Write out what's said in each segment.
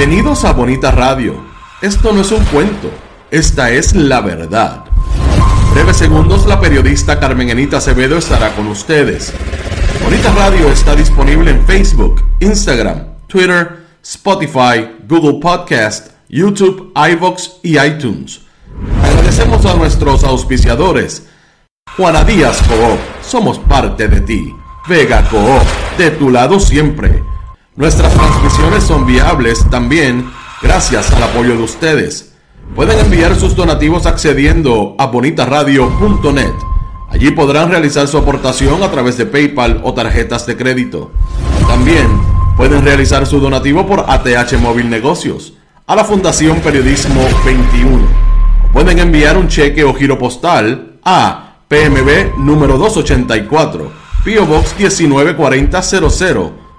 Bienvenidos a Bonita Radio. Esto no es un cuento, esta es la verdad. Breves segundos, la periodista Carmen Enita Acevedo estará con ustedes. Bonita Radio está disponible en Facebook, Instagram, Twitter, Spotify, Google Podcast, YouTube, iVoox y iTunes. Agradecemos a nuestros auspiciadores. Juana Díaz Coop, somos parte de ti. Vega Coop, de tu lado siempre. Nuestras transmisiones también gracias al apoyo de ustedes. Pueden enviar sus donativos accediendo a bonitaradio.net. Allí podrán realizar su aportación a través de PayPal o tarjetas de crédito. También pueden realizar su donativo por ATH Móvil Negocios a la Fundación Periodismo 21. O pueden enviar un cheque o giro postal a PMB número 284, Pio Box 194000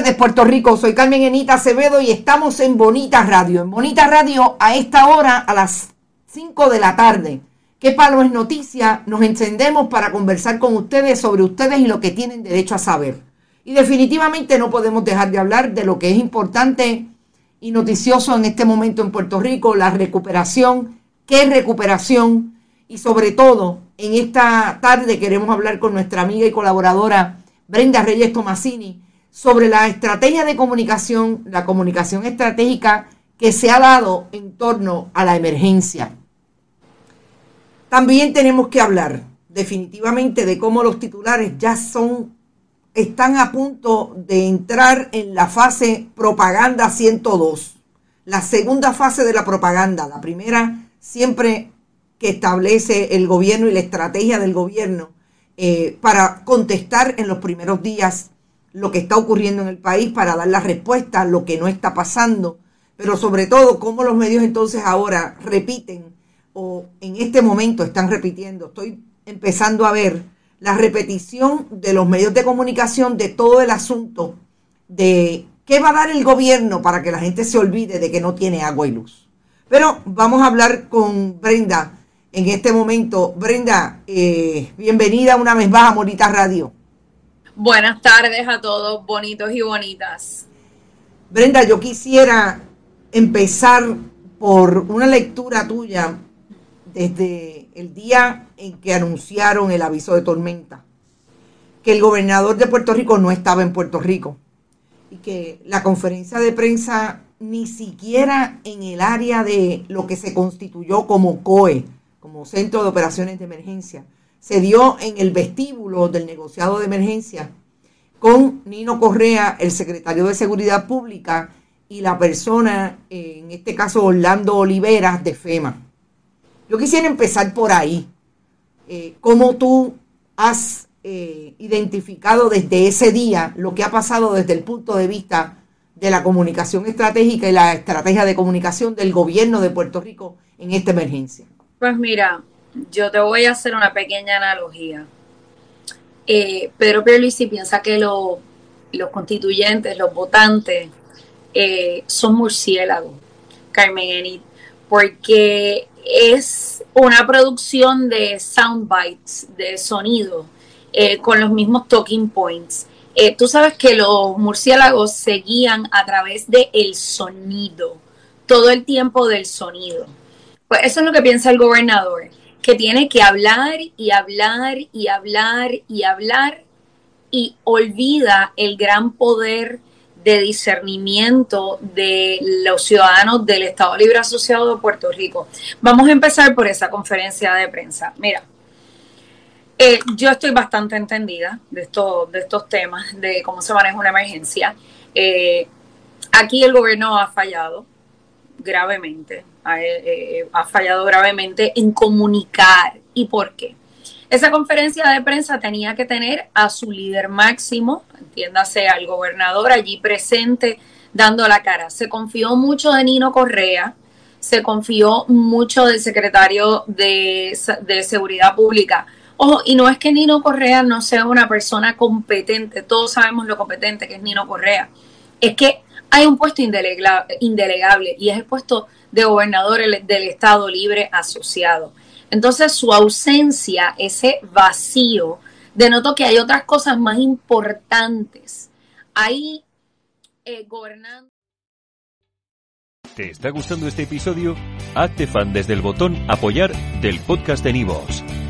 Tardes, Puerto Rico. Soy Carmen Enita Acevedo y estamos en Bonita Radio. En Bonita Radio, a esta hora, a las 5 de la tarde. ¿Qué palo es noticia? Nos encendemos para conversar con ustedes sobre ustedes y lo que tienen derecho a saber. Y definitivamente no podemos dejar de hablar de lo que es importante y noticioso en este momento en Puerto Rico, la recuperación, qué recuperación y sobre todo en esta tarde queremos hablar con nuestra amiga y colaboradora Brenda Reyes Tomasini sobre la estrategia de comunicación, la comunicación estratégica que se ha dado en torno a la emergencia. También tenemos que hablar definitivamente de cómo los titulares ya son están a punto de entrar en la fase propaganda 102, la segunda fase de la propaganda, la primera siempre que establece el gobierno y la estrategia del gobierno eh, para contestar en los primeros días lo que está ocurriendo en el país para dar la respuesta a lo que no está pasando, pero sobre todo cómo los medios entonces ahora repiten o en este momento están repitiendo. Estoy empezando a ver la repetición de los medios de comunicación de todo el asunto de qué va a dar el gobierno para que la gente se olvide de que no tiene agua y luz. Pero vamos a hablar con Brenda en este momento. Brenda, eh, bienvenida una vez más a Morita Radio. Buenas tardes a todos, bonitos y bonitas. Brenda, yo quisiera empezar por una lectura tuya desde el día en que anunciaron el aviso de tormenta, que el gobernador de Puerto Rico no estaba en Puerto Rico y que la conferencia de prensa ni siquiera en el área de lo que se constituyó como COE, como Centro de Operaciones de Emergencia, se dio en el vestíbulo del negociado de emergencia con Nino Correa, el secretario de Seguridad Pública, y la persona, en este caso Orlando Oliveras, de FEMA. Yo quisiera empezar por ahí. Eh, ¿Cómo tú has eh, identificado desde ese día lo que ha pasado desde el punto de vista de la comunicación estratégica y la estrategia de comunicación del gobierno de Puerto Rico en esta emergencia? Pues mira, yo te voy a hacer una pequeña analogía. Eh, Pedro Pierluisi piensa que los constituyentes, los votantes, eh, son murciélagos, Carmen Enid, porque es una producción de sound bites, de sonido, eh, con los mismos talking points. Eh, tú sabes que los murciélagos se guían a través del el sonido, todo el tiempo del sonido. Pues eso es lo que piensa el gobernador, que tiene que hablar y hablar y hablar y hablar y olvida el gran poder de discernimiento de los ciudadanos del Estado Libre Asociado de Puerto Rico. Vamos a empezar por esa conferencia de prensa. Mira, eh, yo estoy bastante entendida de, esto, de estos temas, de cómo se maneja una emergencia. Eh, aquí el gobierno ha fallado gravemente, ha, eh, ha fallado gravemente en comunicar. ¿Y por qué? Esa conferencia de prensa tenía que tener a su líder máximo, entiéndase al gobernador allí presente dando la cara. Se confió mucho de Nino Correa, se confió mucho del secretario de, de Seguridad Pública. Ojo, y no es que Nino Correa no sea una persona competente, todos sabemos lo competente que es Nino Correa, es que hay un puesto indelegable y es el puesto de gobernador del Estado Libre Asociado. Entonces su ausencia, ese vacío, denotó que hay otras cosas más importantes. Ahí eh, gobernando. ¿Te está gustando este episodio? Hazte fan desde el botón apoyar del podcast de Nivos.